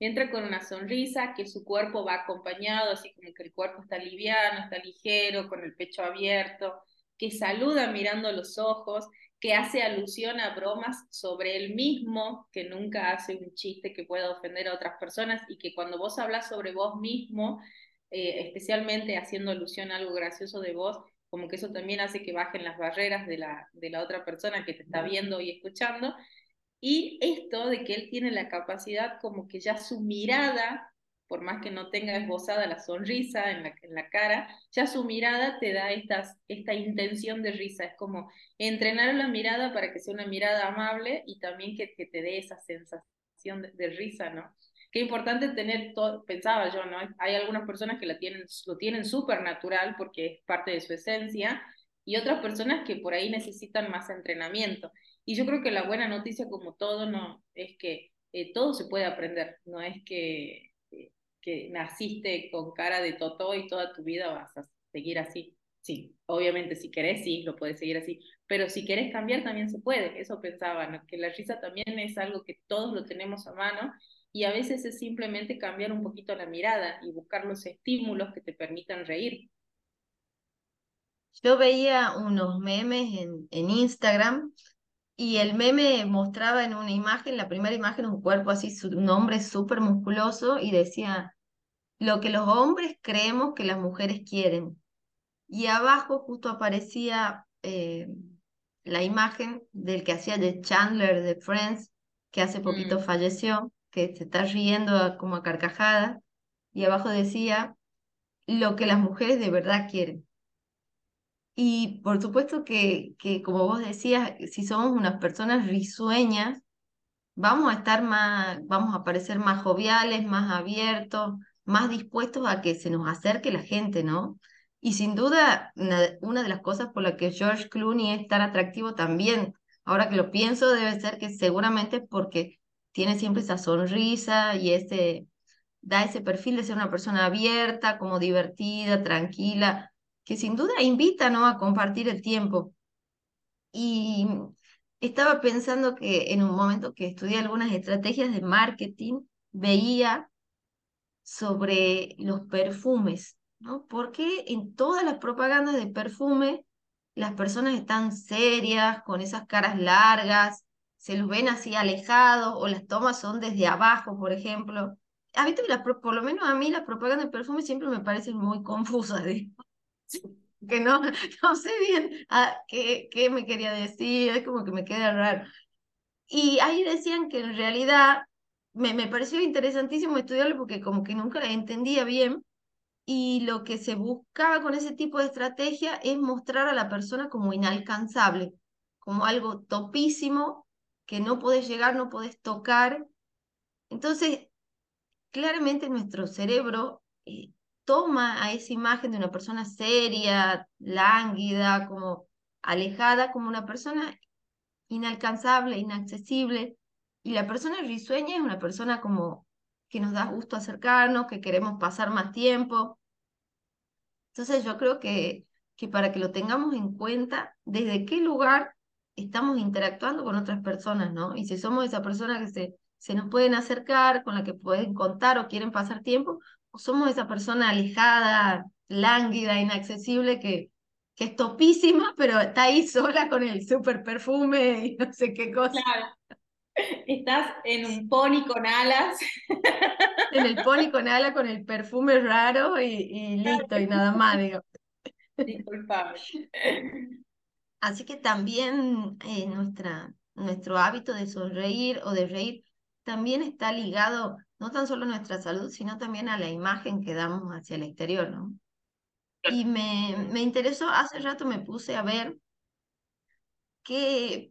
Entra con una sonrisa, que su cuerpo va acompañado, así como que el cuerpo está liviano, está ligero, con el pecho abierto, que saluda mirando los ojos, que hace alusión a bromas sobre él mismo, que nunca hace un chiste que pueda ofender a otras personas y que cuando vos hablas sobre vos mismo, eh, especialmente haciendo alusión a algo gracioso de vos, como que eso también hace que bajen las barreras de la, de la otra persona que te está viendo y escuchando. Y esto de que él tiene la capacidad como que ya su mirada, por más que no tenga esbozada la sonrisa en la, en la cara, ya su mirada te da estas, esta intención de risa. Es como entrenar la mirada para que sea una mirada amable y también que, que te dé esa sensación de, de risa, ¿no? Qué importante tener todo, pensaba yo, ¿no? Hay algunas personas que la tienen, lo tienen súper natural porque es parte de su esencia y otras personas que por ahí necesitan más entrenamiento. Y yo creo que la buena noticia como todo no es que eh, todo se puede aprender, no es que, naciste con cara de totó y toda tu vida vas a seguir así. Sí, obviamente si querés, sí, lo puedes seguir así, pero si querés cambiar también se puede, eso pensaba, que la risa también es algo que todos lo tenemos a mano y a veces es simplemente cambiar un poquito la mirada y buscar los estímulos que te permitan reír. Yo veía unos memes en, en Instagram y el meme mostraba en una imagen, la primera imagen, un cuerpo así, un hombre súper musculoso y decía, lo que los hombres creemos que las mujeres quieren. Y abajo justo aparecía eh, la imagen del que hacía de Chandler de Friends, que hace poquito mm. falleció, que se está riendo como a carcajadas, y abajo decía lo que las mujeres de verdad quieren. Y por supuesto que, que, como vos decías, si somos unas personas risueñas, vamos a estar más, vamos a parecer más joviales, más abiertos, más dispuestos a que se nos acerque la gente, ¿no? Y sin duda, una, de las cosas por las que George Clooney es tan atractivo también, ahora que lo pienso, debe ser que seguramente porque tiene siempre esa sonrisa y ese, da ese perfil de ser una persona abierta, como divertida, tranquila, que sin duda invita ¿no? a compartir el tiempo. Y estaba pensando que en un momento que estudié algunas estrategias de marketing, veía sobre los perfumes, ¿no? Porque en todas las propagandas de perfume las personas están serias, con esas caras largas, se los ven así alejados o las tomas son desde abajo, por ejemplo. A mí, por lo menos a mí las propagandas de perfume siempre me parecen muy confusas, (laughs) que no, no sé bien qué, qué me quería decir, es como que me queda raro. Y ahí decían que en realidad me, me pareció interesantísimo estudiarlo porque como que nunca la entendía bien y lo que se buscaba con ese tipo de estrategia es mostrar a la persona como inalcanzable, como algo topísimo que no podés llegar, no podés tocar. Entonces, claramente nuestro cerebro eh, toma a esa imagen de una persona seria, lánguida, como alejada, como una persona inalcanzable, inaccesible. Y la persona risueña es una persona como que nos da gusto acercarnos, que queremos pasar más tiempo. Entonces yo creo que, que para que lo tengamos en cuenta, desde qué lugar estamos interactuando con otras personas, ¿no? Y si somos esa persona que se, se nos pueden acercar, con la que pueden contar o quieren pasar tiempo, o somos esa persona alejada, lánguida, inaccesible, que, que es topísima, pero está ahí (laughs) sola con el super perfume y no sé qué cosa. Claro. Estás en un pony con alas. En el pony con alas, con el perfume raro y, y listo, y nada más, (laughs) digo. Disculpame. Así que también eh, nuestra, nuestro hábito de sonreír o de reír también está ligado no tan solo a nuestra salud, sino también a la imagen que damos hacia el exterior, ¿no? Y me, me interesó, hace rato me puse a ver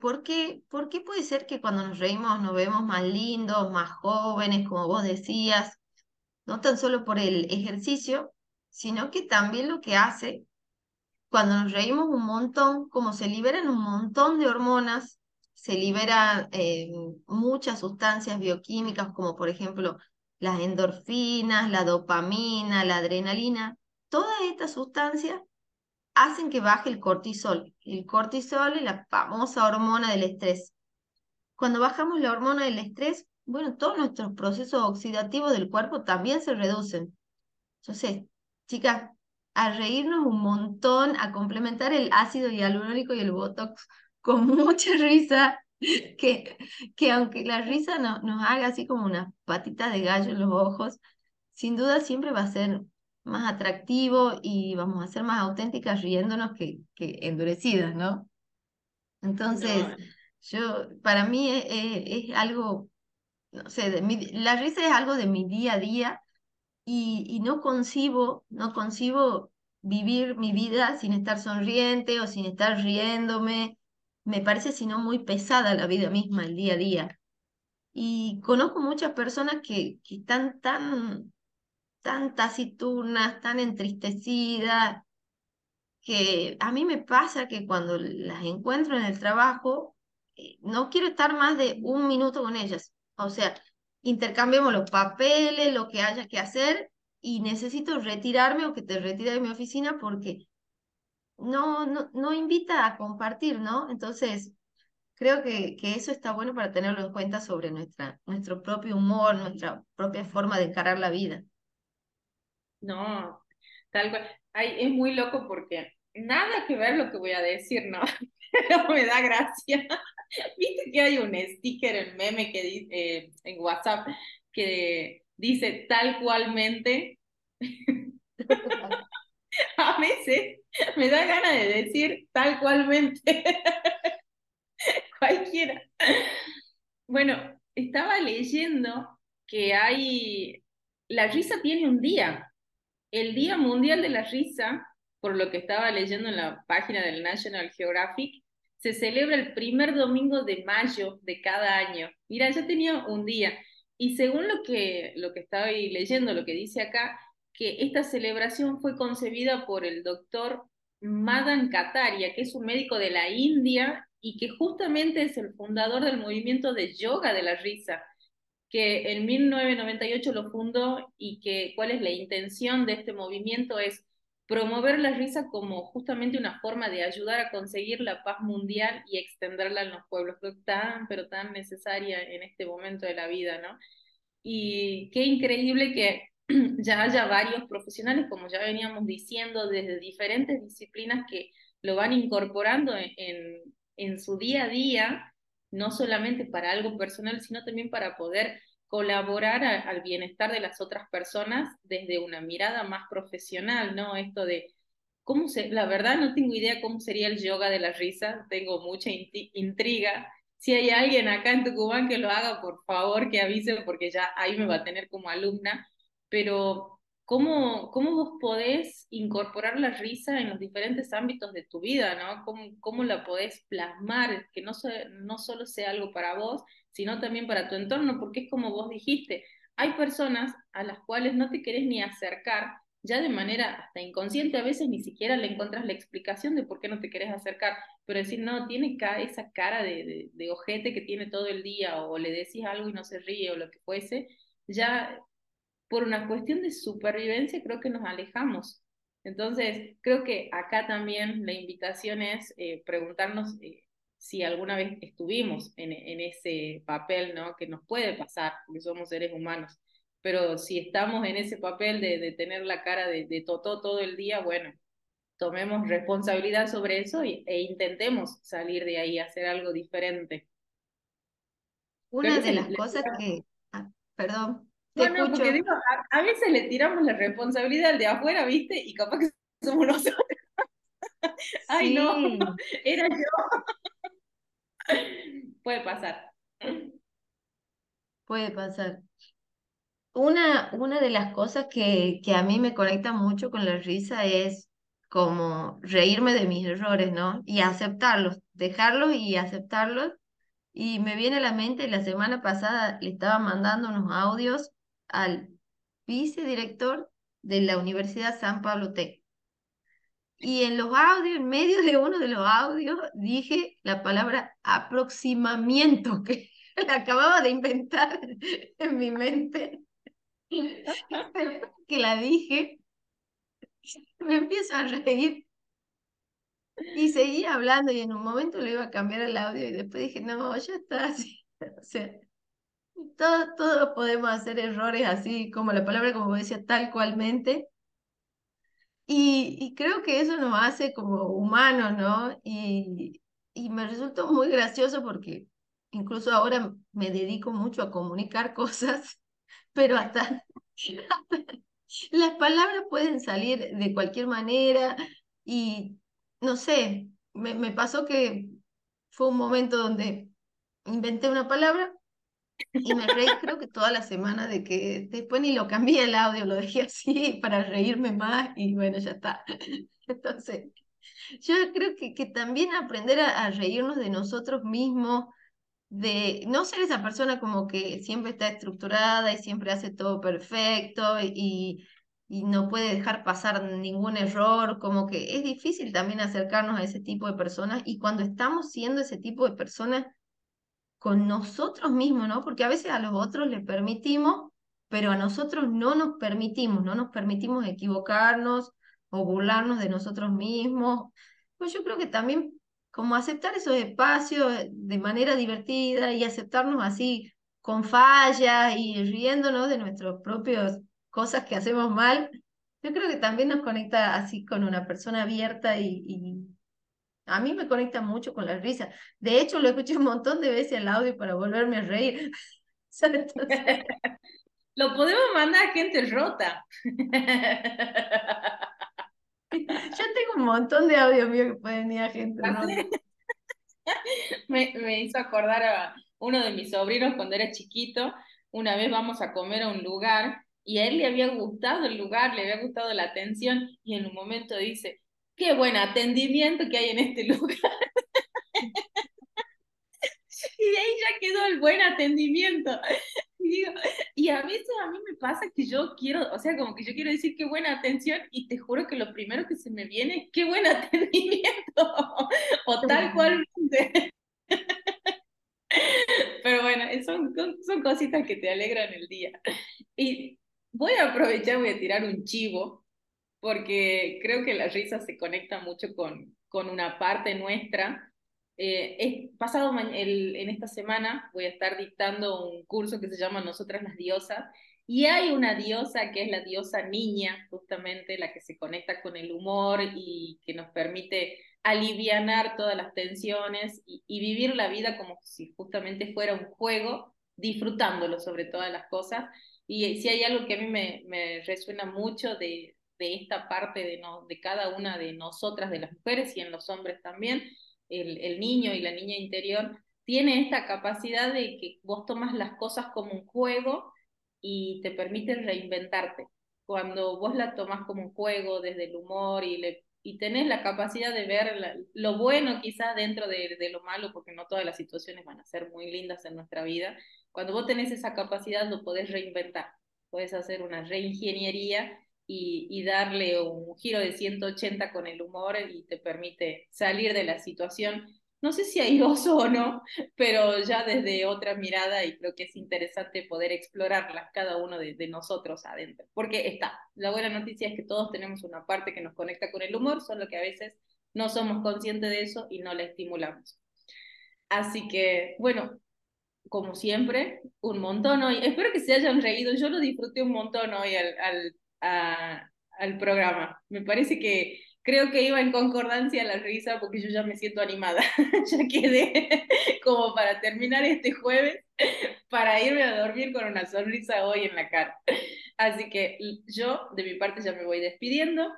¿por qué, ¿por qué puede ser que cuando nos reímos nos vemos más lindos, más jóvenes, como vos decías? No tan solo por el ejercicio, sino que también lo que hace cuando nos reímos un montón, como se liberan un montón de hormonas, se liberan eh, muchas sustancias bioquímicas, como por ejemplo las endorfinas, la dopamina, la adrenalina, todas estas sustancias hacen que baje el cortisol. El cortisol es la famosa hormona del estrés. Cuando bajamos la hormona del estrés, bueno, todos nuestros procesos oxidativos del cuerpo también se reducen. Entonces, chicas, a reírnos un montón, a complementar el ácido hialurónico y el botox (laughs) con mucha risa, (laughs) que, que aunque la risa no, nos haga así como una patita de gallo en los ojos, sin duda siempre va a ser más atractivo y vamos a ser más auténticas riéndonos que, que endurecidas, ¿no? Entonces, yo, para mí es, algo, no sé, de la risa es algo de mi día a día y, y no concibo, no concibo vivir mi vida sin estar sonriente o sin estar riéndome. Me parece sino muy pesada la vida misma, el día a día. Y conozco muchas personas que, que están tan tan taciturnas, tan entristecidas, que a mí me pasa que cuando las encuentro en el trabajo, eh, no quiero estar más de un minuto con ellas. O sea, intercambiemos los papeles, lo que haya que hacer, y necesito retirarme o que te retire de mi oficina porque no, no, no invita a compartir, ¿no? Entonces, creo que, que eso está bueno para tenerlo en cuenta sobre nuestra, nuestro propio humor, nuestra propia forma de encarar la vida. No, tal cual. Ay, es muy loco porque nada que ver lo que voy a decir, ¿no? (laughs) Pero me da gracia. (laughs) Viste que hay un sticker, el meme que dice eh, en WhatsApp que dice tal cualmente. (laughs) A veces me da ganas de decir tal cualmente. Cualquiera. Bueno, estaba leyendo que hay, la risa tiene un día, el Día Mundial de la Risa, por lo que estaba leyendo en la página del National Geographic, se celebra el primer domingo de mayo de cada año. Mira, ya tenía un día. Y según lo que, lo que estaba leyendo, lo que dice acá, que esta celebración fue concebida por el doctor Madan Kataria, que es un médico de la India y que justamente es el fundador del movimiento de yoga de la risa que en 1998 lo fundó y que cuál es la intención de este movimiento es promover la risa como justamente una forma de ayudar a conseguir la paz mundial y extenderla en los pueblos, tan, pero tan necesaria en este momento de la vida, ¿no? Y qué increíble que (clears throat) ya haya varios profesionales, como ya veníamos diciendo, desde diferentes disciplinas que lo van incorporando en, en su día a día no solamente para algo personal, sino también para poder colaborar al bienestar de las otras personas desde una mirada más profesional, ¿no? Esto de cómo se, la verdad no tengo idea cómo sería el yoga de la risa, tengo mucha intriga. Si hay alguien acá en Tucumán que lo haga, por favor que avise porque ya ahí me va a tener como alumna, pero ¿Cómo, ¿Cómo vos podés incorporar la risa en los diferentes ámbitos de tu vida, ¿no? ¿Cómo, cómo la podés plasmar? Que no, no solo sea algo para vos, sino también para tu entorno, porque es como vos dijiste, hay personas a las cuales no te querés ni acercar, ya de manera hasta inconsciente, a veces ni siquiera le encuentras la explicación de por qué no te querés acercar, pero decir, no, tiene esa cara de, de, de ojete que tiene todo el día, o le decís algo y no se ríe, o lo que fuese, ya por una cuestión de supervivencia creo que nos alejamos. Entonces, creo que acá también la invitación es eh, preguntarnos eh, si alguna vez estuvimos en, en, ese papel, ¿no? Que nos puede pasar, porque somos seres humanos. Pero si estamos en ese papel de, de tener la cara de, de totó todo el día, bueno, tomemos responsabilidad sobre eso y, e intentemos salir de ahí, hacer algo diferente. Una de las cosas que... Ah, perdón, bueno, porque digo, a, veces le tiramos la responsabilidad al de afuera, ¿viste? Y capaz que (laughs) somos nosotros. Ay, no, (laughs) era yo. (laughs) Puede pasar. Puede pasar. Una, una de las cosas que, que a mí me conecta mucho con la risa es como reírme de mis errores, ¿no? Y aceptarlos, dejarlos y aceptarlos. Y me viene a la mente, la semana pasada le estaba mandando unos audios al vicedirector de la Universidad San Pablo Tec. Y en los audios, en medio de uno de los audios, dije la palabra aproximamiento, que (laughs) la acababa de inventar (laughs) en mi mente. que la dije, me empiezo a reír. Y seguí hablando y en un momento le iba a cambiar el audio y después dije, no, ya está así. (laughs) O sea, todos, todos podemos hacer errores así, como la palabra, como decía, tal cualmente. Y, creo que eso nos hace como humanos, ¿no? Y, me resultó muy gracioso porque incluso ahora me dedico mucho a comunicar (laughs) cosas, pero hasta, las palabras pueden salir de cualquier manera y no sé, me pasó que fue un momento donde inventé una palabra y me reí creo que toda la semana de que después ni lo cambié el audio, lo dejé así para reírme más y bueno, ya está. (laughs) Entonces, yo creo que, que también aprender a, a reírnos de nosotros mismos, de no ser esa persona como que siempre está estructurada y siempre hace todo perfecto y, y no puede dejar pasar ningún error, como que es difícil también acercarnos a ese tipo de personas y cuando estamos siendo ese tipo de personas con nosotros mismos, ¿no? Porque a veces a los otros les permitimos, pero a nosotros no nos permitimos, no nos permitimos equivocarnos o burlarnos de nosotros mismos. Pues yo creo que también como aceptar esos espacios de manera divertida y aceptarnos así con fallas y riéndonos de nuestras propias cosas que hacemos mal, yo creo que también nos conecta así con una persona abierta y, y a mí me conecta mucho con la risa. De hecho, lo escuché un montón de veces el audio para volverme a reír. (laughs) (laughs) Lo podemos mandar a gente rota. (laughs) Yo tengo un montón de audio mío que pueden ir a gente rota. me, me hizo acordar a uno de mis sobrinos cuando era chiquito. Una vez vamos a comer a un lugar y a él le había gustado el lugar, le había gustado la atención y en un momento dice, qué buen atendimiento que hay en este lugar. (laughs) y de ahí ya quedó el buen atendimiento. Y, digo, y a veces a mí me pasa que yo quiero, o sea, como que yo quiero decir qué buena atención y te juro que lo primero que se me viene es qué buen (laughs) atendimiento o tal cual. Pero bueno, son, son cositas que te alegran el día. Y voy a aprovechar, voy a tirar un chivo porque creo que la risa se conecta mucho con, con una parte nuestra. Eh, pasado el, en esta semana voy a estar dictando un curso que se llama Nosotras las Diosas, y hay una diosa que es la diosa niña, justamente la que se conecta con el humor y que nos permite alivianar todas las tensiones y, y vivir la vida como si justamente fuera un juego, disfrutándolo sobre todas las cosas. Y si hay algo que a mí me, me resuena mucho de, de esta parte de, no, de cada una de nosotras, de las mujeres y en los hombres también, el, el niño y la niña interior, tiene esta capacidad de que vos tomas las cosas como un juego y te permiten reinventarte. Cuando vos la tomás como un juego desde el humor y, le, y tenés la capacidad de ver lo bueno quizás dentro de, de, lo malo, porque no todas las situaciones van a ser muy lindas en nuestra vida, cuando vos tenés esa capacidad lo podés reinventar, podés hacer una reingeniería y, darle un giro de 180 con el humor y te permite salir de la situación. No sé si airoso o no, pero ya desde otra mirada y creo que es interesante poder explorarla cada uno de, de nosotros adentro. Porque está, la buena noticia es que todos tenemos una parte que nos conecta con el humor, solo que a veces no somos conscientes de eso y no la estimulamos. Así que, bueno, como siempre, un montón hoy. Espero que se hayan reído. Yo lo disfruté un montón hoy al, al a, al programa. Me parece que creo que iba en concordancia la risa porque yo ya me siento animada. (laughs) ya quedé (laughs) como para terminar este jueves, para irme a dormir con una sonrisa hoy en la cara. Así que yo de mi parte ya me voy despidiendo.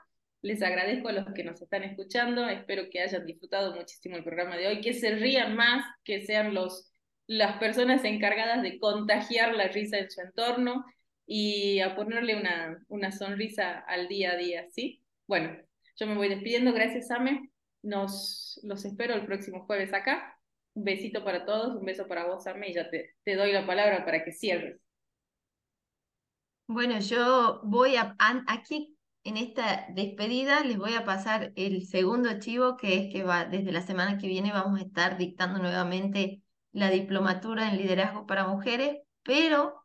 Les agradezco a los que nos están escuchando. Espero que hayan disfrutado muchísimo el programa de hoy, que se rían más, que sean los, las personas encargadas de contagiar la risa en su entorno y a ponerle una, una sonrisa al día a día, ¿sí? Bueno, Yo me voy despidiendo, gracias Ame. Nos los espero el próximo jueves acá. Un besito para todos, un beso para vos, Ame, y ya te, te doy la palabra para que cierres. Bueno, yo voy a, aquí en esta despedida les voy a pasar el segundo archivo, que es que va, desde la semana que viene vamos a estar dictando nuevamente la diplomatura en liderazgo para mujeres, pero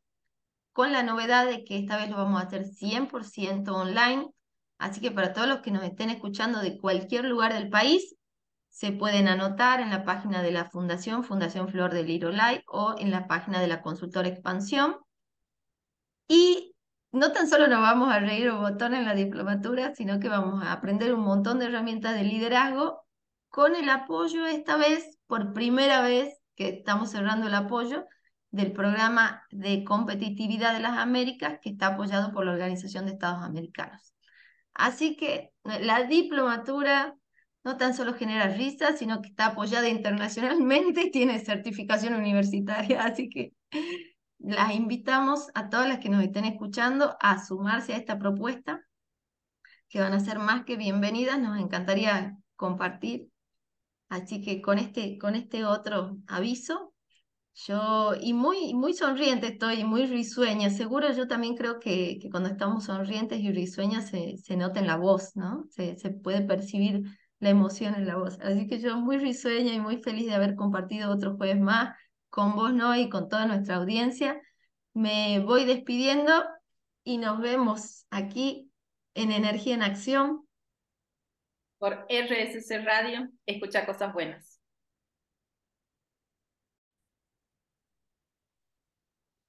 con la novedad de que esta vez lo vamos a hacer 100% online. Así que para todos los que nos estén escuchando de cualquier lugar del país, se pueden anotar en la página de la Fundación, Fundación Flor del Irolai, o en la página de la consultora Expansión. Y no tan solo nos vamos a reír un botón en la diplomatura, sino que vamos a aprender un montón de herramientas de liderazgo con el apoyo esta vez, por primera vez que estamos cerrando el apoyo del programa de competitividad de las Américas que está apoyado por la Organización de Estados Americanos. Así que la diplomatura no tan solo genera risa, sino que está apoyada internacionalmente y (laughs) tiene certificación universitaria. Así que las invitamos a todas las que nos estén escuchando a sumarse a esta propuesta, que van a ser más que bienvenidas, nos encantaría compartir. Así que con este, con este otro aviso, yo, y muy, muy sonriente estoy, muy risueña, seguro yo también creo que, que cuando estamos sonrientes y risueñas se, se nota en la voz, ¿no? Se, se puede percibir la emoción en la voz. Así que yo muy risueña y muy feliz de haber compartido otro jueves más con vos, ¿no? Y con toda nuestra audiencia. Me voy despidiendo y nos vemos aquí en Energía en Acción. Por RSC Radio, escucha cosas buenas.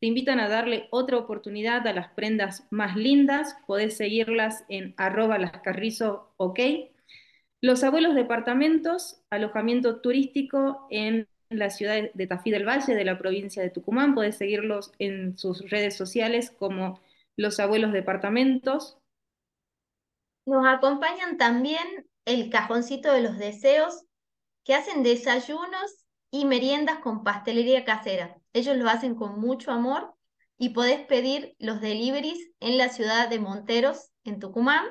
te invitan a darle otra oportunidad a las prendas más lindas. Podés seguirlas en arroba ok. Los abuelos departamentos, alojamiento turístico en en la ciudad de Tafí del Valle, de la provincia de Tucumán. Podés seguirlos en sus redes sociales como Los Abuelos Departamentos. Nos acompañan también el Cajoncito de los Deseos, que hacen desayunos y meriendas con pastelería casera. Ellos lo hacen con mucho amor y podés pedir los deliveries en la ciudad de Monteros, en Tucumán.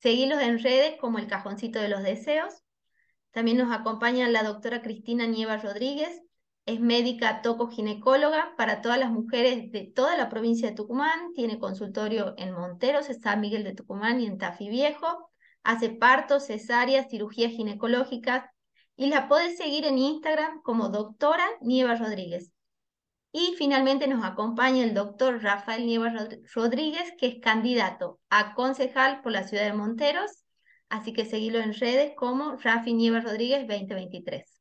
Seguilos en redes como el Cajoncito de los Deseos. También nos acompaña la doctora Cristina Nieva Rodríguez, es médica tocoginecóloga para todas las mujeres de toda la provincia de Tucumán, tiene consultorio en Monteros, en San Miguel de Tucumán y en Tafi Viejo, hace partos, cesáreas, cirugías ginecológicas y la puedes seguir en Instagram como doctora Nieva Rodríguez. Y finalmente nos acompaña el doctor Rafael Nieva Rodríguez, que es candidato a concejal por la ciudad de Monteros Así que seguilo en redes como Rafi Nieves Rodríguez 2023.